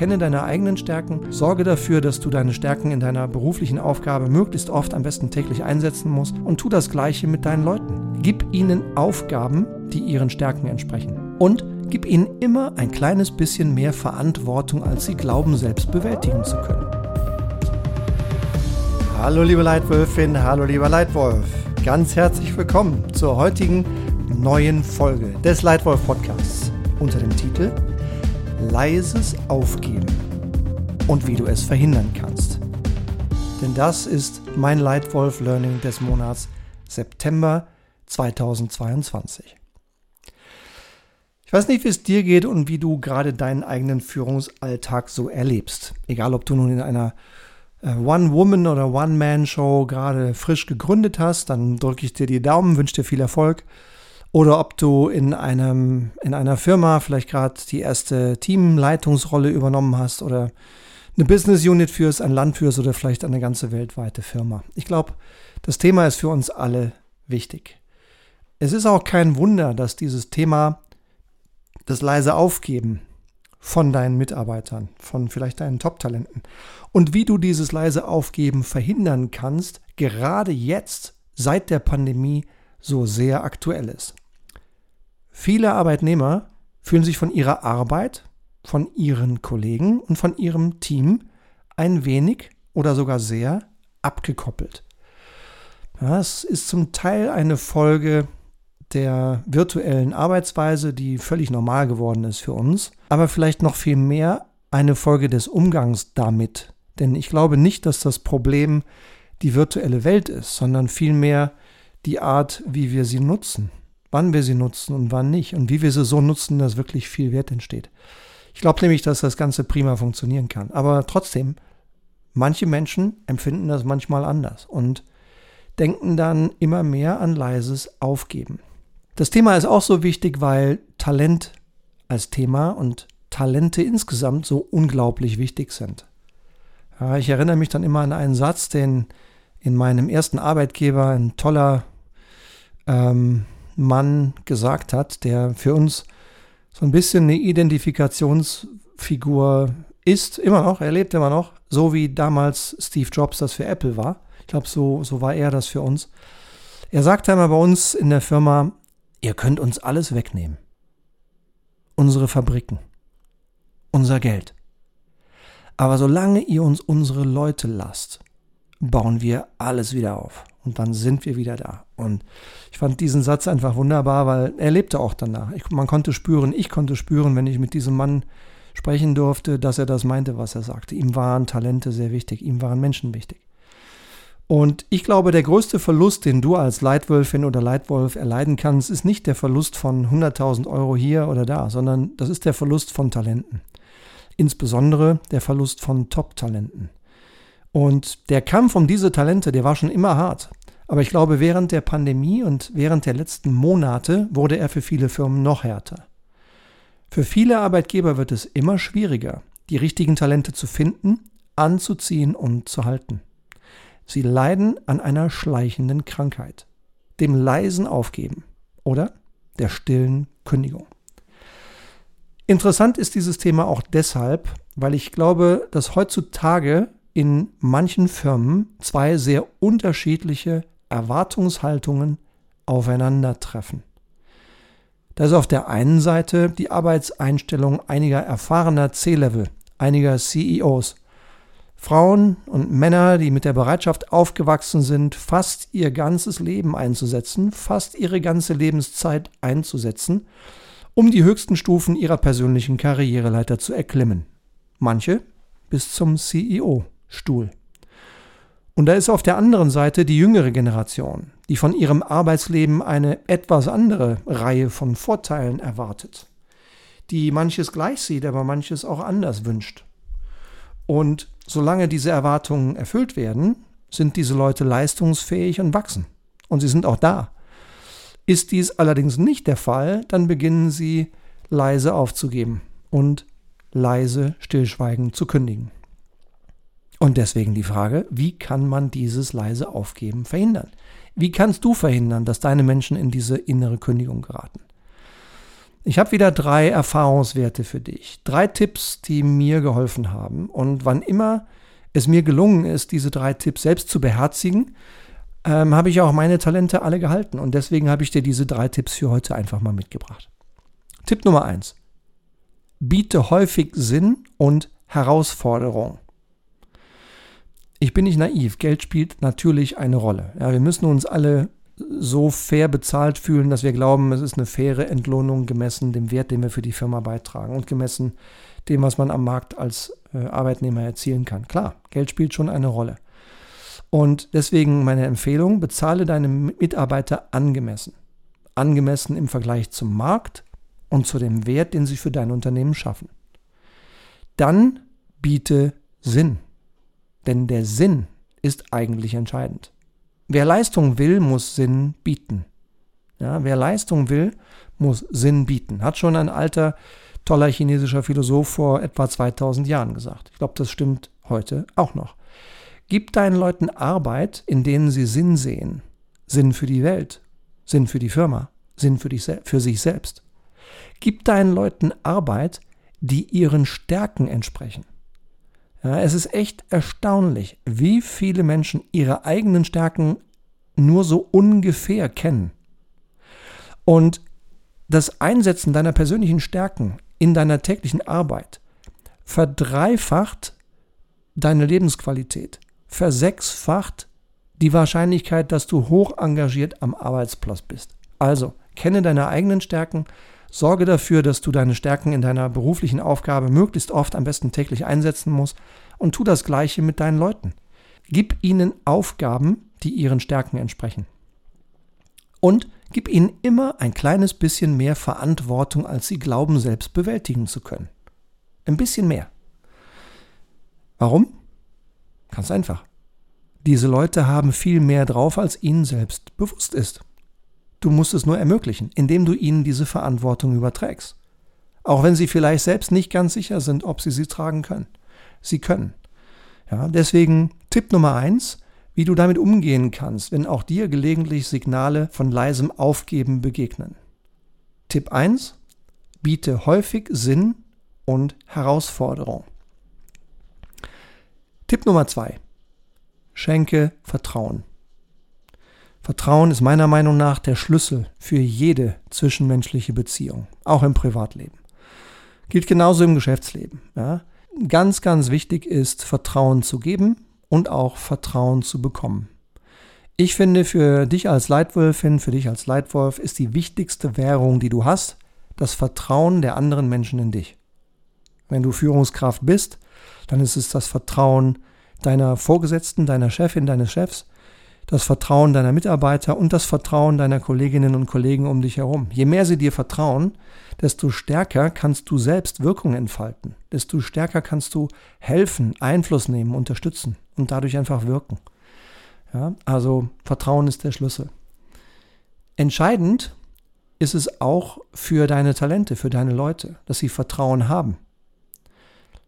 Erkenne deine eigenen Stärken, sorge dafür, dass du deine Stärken in deiner beruflichen Aufgabe möglichst oft, am besten täglich einsetzen musst und tu das Gleiche mit deinen Leuten. Gib ihnen Aufgaben, die ihren Stärken entsprechen. Und gib ihnen immer ein kleines bisschen mehr Verantwortung, als sie glauben, selbst bewältigen zu können. Hallo liebe Leitwölfin, hallo lieber Leitwolf. Ganz herzlich willkommen zur heutigen neuen Folge des Leitwolf Podcasts unter dem Titel Leises Aufgeben und wie du es verhindern kannst. Denn das ist mein Leitwolf Learning des Monats September 2022. Ich weiß nicht, wie es dir geht und wie du gerade deinen eigenen Führungsalltag so erlebst. Egal, ob du nun in einer äh, One-Woman- oder One-Man-Show gerade frisch gegründet hast, dann drücke ich dir die Daumen, wünsche dir viel Erfolg. Oder ob du in, einem, in einer Firma vielleicht gerade die erste Teamleitungsrolle übernommen hast oder eine Business Unit führst, ein Land führst oder vielleicht eine ganze weltweite Firma. Ich glaube, das Thema ist für uns alle wichtig. Es ist auch kein Wunder, dass dieses Thema das leise Aufgeben von deinen Mitarbeitern, von vielleicht deinen Top-Talenten und wie du dieses leise Aufgeben verhindern kannst, gerade jetzt seit der Pandemie so sehr aktuell ist. Viele Arbeitnehmer fühlen sich von ihrer Arbeit, von ihren Kollegen und von ihrem Team ein wenig oder sogar sehr abgekoppelt. Das ist zum Teil eine Folge der virtuellen Arbeitsweise, die völlig normal geworden ist für uns, aber vielleicht noch viel mehr eine Folge des Umgangs damit. Denn ich glaube nicht, dass das Problem die virtuelle Welt ist, sondern vielmehr die Art, wie wir sie nutzen, wann wir sie nutzen und wann nicht und wie wir sie so nutzen, dass wirklich viel Wert entsteht. Ich glaube nämlich, dass das Ganze prima funktionieren kann. Aber trotzdem, manche Menschen empfinden das manchmal anders und denken dann immer mehr an leises Aufgeben. Das Thema ist auch so wichtig, weil Talent als Thema und Talente insgesamt so unglaublich wichtig sind. Ich erinnere mich dann immer an einen Satz, den in meinem ersten Arbeitgeber ein toller ähm, Mann gesagt hat, der für uns so ein bisschen eine Identifikationsfigur ist, immer noch, er lebt immer noch, so wie damals Steve Jobs das für Apple war. Ich glaube, so, so war er das für uns. Er sagte einmal bei uns in der Firma, Ihr könnt uns alles wegnehmen. Unsere Fabriken. Unser Geld. Aber solange ihr uns unsere Leute lasst, bauen wir alles wieder auf. Und dann sind wir wieder da. Und ich fand diesen Satz einfach wunderbar, weil er lebte auch danach. Ich, man konnte spüren, ich konnte spüren, wenn ich mit diesem Mann sprechen durfte, dass er das meinte, was er sagte. Ihm waren Talente sehr wichtig, ihm waren Menschen wichtig. Und ich glaube, der größte Verlust, den du als Leitwölfin oder Leitwolf erleiden kannst, ist nicht der Verlust von 100.000 Euro hier oder da, sondern das ist der Verlust von Talenten. Insbesondere der Verlust von Top-Talenten. Und der Kampf um diese Talente, der war schon immer hart. Aber ich glaube, während der Pandemie und während der letzten Monate wurde er für viele Firmen noch härter. Für viele Arbeitgeber wird es immer schwieriger, die richtigen Talente zu finden, anzuziehen und zu halten. Sie leiden an einer schleichenden Krankheit, dem leisen Aufgeben oder der stillen Kündigung. Interessant ist dieses Thema auch deshalb, weil ich glaube, dass heutzutage in manchen Firmen zwei sehr unterschiedliche Erwartungshaltungen aufeinandertreffen. Da ist auf der einen Seite die Arbeitseinstellung einiger erfahrener C-Level, einiger CEOs, Frauen und Männer, die mit der Bereitschaft aufgewachsen sind, fast ihr ganzes Leben einzusetzen, fast ihre ganze Lebenszeit einzusetzen, um die höchsten Stufen ihrer persönlichen Karriereleiter zu erklimmen. Manche bis zum CEO-Stuhl. Und da ist auf der anderen Seite die jüngere Generation, die von ihrem Arbeitsleben eine etwas andere Reihe von Vorteilen erwartet, die manches gleich sieht, aber manches auch anders wünscht. Und solange diese Erwartungen erfüllt werden, sind diese Leute leistungsfähig und wachsen. Und sie sind auch da. Ist dies allerdings nicht der Fall, dann beginnen sie leise aufzugeben und leise stillschweigend zu kündigen. Und deswegen die Frage, wie kann man dieses leise Aufgeben verhindern? Wie kannst du verhindern, dass deine Menschen in diese innere Kündigung geraten? Ich habe wieder drei Erfahrungswerte für dich. Drei Tipps, die mir geholfen haben. Und wann immer es mir gelungen ist, diese drei Tipps selbst zu beherzigen, ähm, habe ich auch meine Talente alle gehalten. Und deswegen habe ich dir diese drei Tipps für heute einfach mal mitgebracht. Tipp Nummer eins: Biete häufig Sinn und Herausforderung. Ich bin nicht naiv. Geld spielt natürlich eine Rolle. Ja, wir müssen uns alle so fair bezahlt fühlen, dass wir glauben, es ist eine faire Entlohnung gemessen dem Wert, den wir für die Firma beitragen und gemessen dem, was man am Markt als äh, Arbeitnehmer erzielen kann. Klar, Geld spielt schon eine Rolle. Und deswegen meine Empfehlung, bezahle deine Mitarbeiter angemessen. Angemessen im Vergleich zum Markt und zu dem Wert, den sie für dein Unternehmen schaffen. Dann biete Sinn. Denn der Sinn ist eigentlich entscheidend. Wer Leistung will, muss Sinn bieten. Ja, wer Leistung will, muss Sinn bieten. Hat schon ein alter, toller chinesischer Philosoph vor etwa 2000 Jahren gesagt. Ich glaube, das stimmt heute auch noch. Gib deinen Leuten Arbeit, in denen sie Sinn sehen. Sinn für die Welt, Sinn für die Firma, Sinn für, dich, für sich selbst. Gib deinen Leuten Arbeit, die ihren Stärken entsprechen. Ja, es ist echt erstaunlich, wie viele Menschen ihre eigenen Stärken nur so ungefähr kennen. Und das Einsetzen deiner persönlichen Stärken in deiner täglichen Arbeit verdreifacht deine Lebensqualität versechsfacht die Wahrscheinlichkeit, dass du hoch engagiert am Arbeitsplatz bist. Also, kenne deine eigenen Stärken, sorge dafür, dass du deine Stärken in deiner beruflichen Aufgabe möglichst oft, am besten täglich einsetzen musst und tu das Gleiche mit deinen Leuten. Gib ihnen Aufgaben, die ihren Stärken entsprechen. Und gib ihnen immer ein kleines bisschen mehr Verantwortung, als sie glauben, selbst bewältigen zu können. Ein bisschen mehr. Warum? Ganz einfach. Diese Leute haben viel mehr drauf, als ihnen selbst bewusst ist. Du musst es nur ermöglichen, indem du ihnen diese Verantwortung überträgst. Auch wenn sie vielleicht selbst nicht ganz sicher sind, ob sie sie tragen können. Sie können. Ja, deswegen Tipp Nummer eins, wie du damit umgehen kannst, wenn auch dir gelegentlich Signale von leisem Aufgeben begegnen. Tipp eins: Biete häufig Sinn und Herausforderung. Tipp Nummer zwei. Schenke Vertrauen. Vertrauen ist meiner Meinung nach der Schlüssel für jede zwischenmenschliche Beziehung, auch im Privatleben. Gilt genauso im Geschäftsleben. Ja. Ganz, ganz wichtig ist, Vertrauen zu geben und auch Vertrauen zu bekommen. Ich finde, für dich als Leitwölfin, für dich als Leitwolf ist die wichtigste Währung, die du hast, das Vertrauen der anderen Menschen in dich. Wenn du Führungskraft bist, dann ist es das Vertrauen deiner Vorgesetzten, deiner Chefin, deines Chefs, das Vertrauen deiner Mitarbeiter und das Vertrauen deiner Kolleginnen und Kollegen um dich herum. Je mehr sie dir vertrauen, desto stärker kannst du selbst Wirkung entfalten, desto stärker kannst du helfen, Einfluss nehmen, unterstützen und dadurch einfach wirken. Ja, also Vertrauen ist der Schlüssel. Entscheidend ist es auch für deine Talente, für deine Leute, dass sie Vertrauen haben.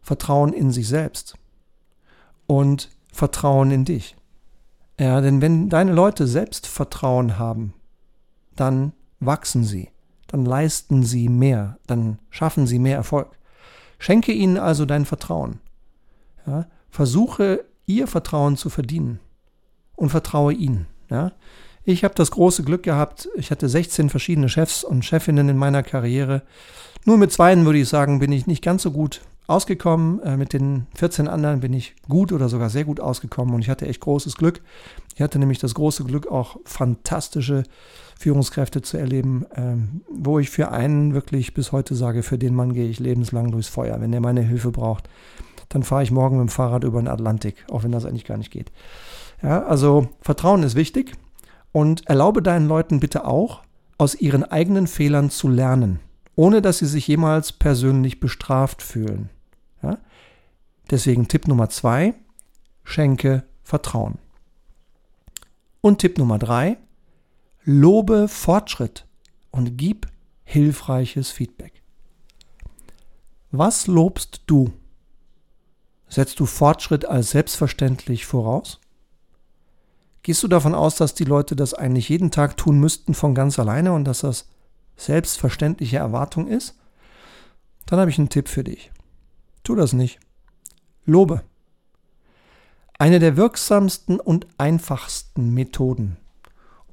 Vertrauen in sich selbst und Vertrauen in dich. Ja, denn wenn deine Leute Selbstvertrauen haben, dann wachsen sie, dann leisten sie mehr, dann schaffen sie mehr Erfolg. Schenke ihnen also dein Vertrauen. Ja, versuche ihr Vertrauen zu verdienen und vertraue ihnen. Ja. Ich habe das große Glück gehabt, ich hatte 16 verschiedene Chefs und Chefinnen in meiner Karriere. Nur mit zweien würde ich sagen, bin ich nicht ganz so gut ausgekommen. Äh, mit den 14 anderen bin ich gut oder sogar sehr gut ausgekommen und ich hatte echt großes Glück. Ich hatte nämlich das große Glück, auch fantastische Führungskräfte zu erleben, ähm, wo ich für einen wirklich bis heute sage, für den Mann gehe ich lebenslang durchs Feuer. Wenn er meine Hilfe braucht, dann fahre ich morgen mit dem Fahrrad über den Atlantik, auch wenn das eigentlich gar nicht geht. Ja, also Vertrauen ist wichtig und erlaube deinen Leuten bitte auch, aus ihren eigenen Fehlern zu lernen ohne dass sie sich jemals persönlich bestraft fühlen. Deswegen Tipp Nummer zwei, schenke Vertrauen. Und Tipp Nummer drei, lobe Fortschritt und gib hilfreiches Feedback. Was lobst du? Setzt du Fortschritt als selbstverständlich voraus? Gehst du davon aus, dass die Leute das eigentlich jeden Tag tun müssten von ganz alleine und dass das selbstverständliche Erwartung ist, dann habe ich einen Tipp für dich. Tu das nicht. Lobe. Eine der wirksamsten und einfachsten Methoden,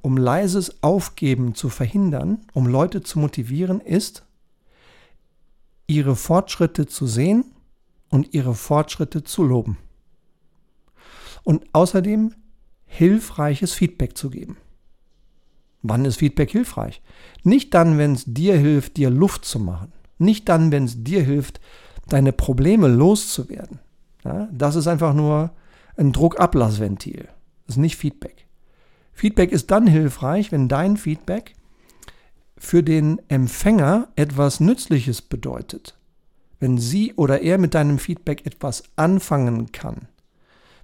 um leises Aufgeben zu verhindern, um Leute zu motivieren, ist, ihre Fortschritte zu sehen und ihre Fortschritte zu loben. Und außerdem hilfreiches Feedback zu geben. Wann ist Feedback hilfreich? Nicht dann, wenn es dir hilft, dir Luft zu machen. Nicht dann, wenn es dir hilft, deine Probleme loszuwerden. Ja, das ist einfach nur ein Druckablassventil. Das ist nicht Feedback. Feedback ist dann hilfreich, wenn dein Feedback für den Empfänger etwas Nützliches bedeutet. Wenn sie oder er mit deinem Feedback etwas anfangen kann.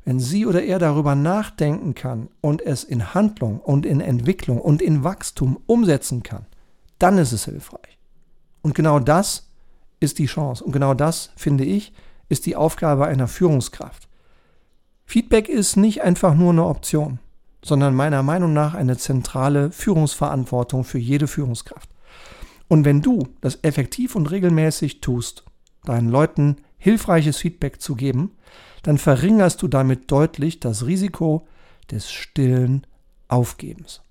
Wenn sie oder er darüber nachdenken kann und es in Handlung und in Entwicklung und in Wachstum umsetzen kann, dann ist es hilfreich. Und genau das ist die Chance. Und genau das, finde ich, ist die Aufgabe einer Führungskraft. Feedback ist nicht einfach nur eine Option, sondern meiner Meinung nach eine zentrale Führungsverantwortung für jede Führungskraft. Und wenn du das effektiv und regelmäßig tust, deinen Leuten hilfreiches Feedback zu geben, dann verringerst du damit deutlich das Risiko des stillen Aufgebens.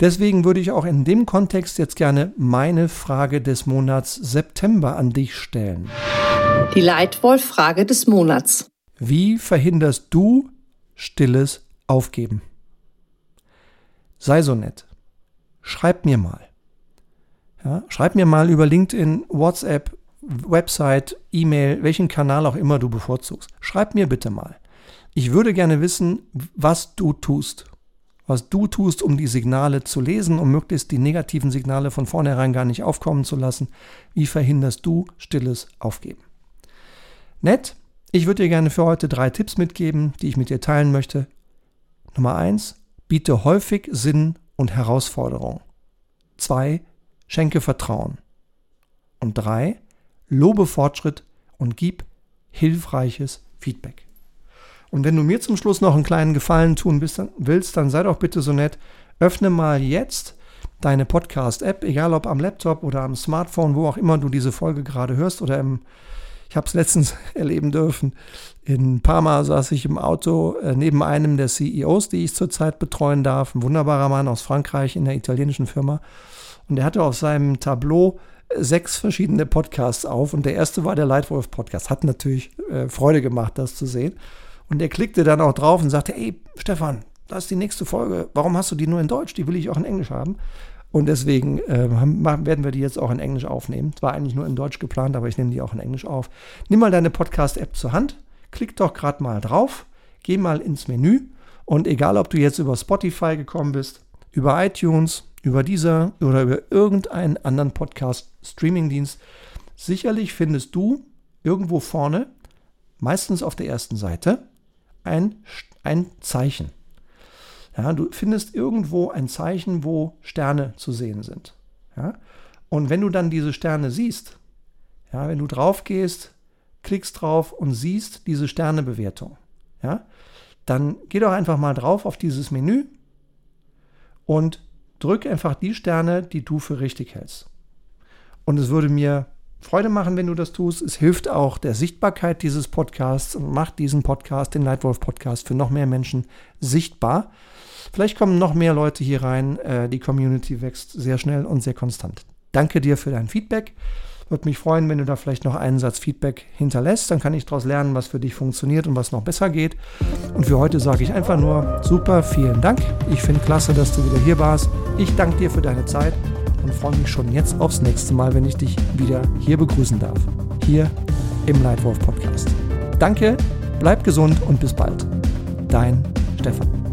Deswegen würde ich auch in dem Kontext jetzt gerne meine Frage des Monats September an dich stellen. Die Leitwolf-Frage des Monats. Wie verhinderst du stilles Aufgeben? Sei so nett. Schreib mir mal. Ja, schreib mir mal über LinkedIn, WhatsApp, Website, E-Mail, welchen Kanal auch immer du bevorzugst. Schreib mir bitte mal. Ich würde gerne wissen, was du tust. Was du tust, um die Signale zu lesen, um möglichst die negativen Signale von vornherein gar nicht aufkommen zu lassen. Wie verhinderst du stilles Aufgeben? Nett. Ich würde dir gerne für heute drei Tipps mitgeben, die ich mit dir teilen möchte. Nummer eins: Biete häufig Sinn und Herausforderung. Zwei: Schenke Vertrauen. Und drei: lobe Fortschritt und gib hilfreiches Feedback. Und wenn du mir zum Schluss noch einen kleinen Gefallen tun willst, dann sei doch bitte so nett, öffne mal jetzt deine Podcast-App, egal ob am Laptop oder am Smartphone, wo auch immer du diese Folge gerade hörst oder im, ich habe es letztens erleben dürfen, in Parma saß ich im Auto äh, neben einem der CEOs, die ich zurzeit betreuen darf, ein wunderbarer Mann aus Frankreich in der italienischen Firma. Und er hatte auf seinem Tableau sechs verschiedene Podcasts auf und der erste war der Lightwolf Podcast. Hat natürlich äh, Freude gemacht, das zu sehen. Und er klickte dann auch drauf und sagte, ey, Stefan, das ist die nächste Folge. Warum hast du die nur in Deutsch? Die will ich auch in Englisch haben. Und deswegen äh, werden wir die jetzt auch in Englisch aufnehmen. Es war eigentlich nur in Deutsch geplant, aber ich nehme die auch in Englisch auf. Nimm mal deine Podcast-App zur Hand, klick doch gerade mal drauf, geh mal ins Menü und egal, ob du jetzt über Spotify gekommen bist, über iTunes, über dieser oder über irgendeinen anderen Podcast-Streaming-Dienst. Sicherlich findest du irgendwo vorne, meistens auf der ersten Seite, ein, ein Zeichen. Ja, du findest irgendwo ein Zeichen, wo Sterne zu sehen sind. Ja? Und wenn du dann diese Sterne siehst, ja, wenn du drauf gehst, klickst drauf und siehst diese Sternebewertung, ja, dann geh doch einfach mal drauf auf dieses Menü und drück einfach die Sterne, die du für richtig hältst. Und es würde mir Freude machen, wenn du das tust. Es hilft auch der Sichtbarkeit dieses Podcasts und macht diesen Podcast, den Nightwolf Podcast, für noch mehr Menschen sichtbar. Vielleicht kommen noch mehr Leute hier rein. Äh, die Community wächst sehr schnell und sehr konstant. Danke dir für dein Feedback. Würde mich freuen, wenn du da vielleicht noch einen Satz Feedback hinterlässt. Dann kann ich daraus lernen, was für dich funktioniert und was noch besser geht. Und für heute sage ich einfach nur super, vielen Dank. Ich finde klasse, dass du wieder hier warst. Ich danke dir für deine Zeit und freue mich schon jetzt aufs nächste Mal, wenn ich dich wieder hier begrüßen darf. Hier im Leitwolf Podcast. Danke, bleib gesund und bis bald. Dein Stefan.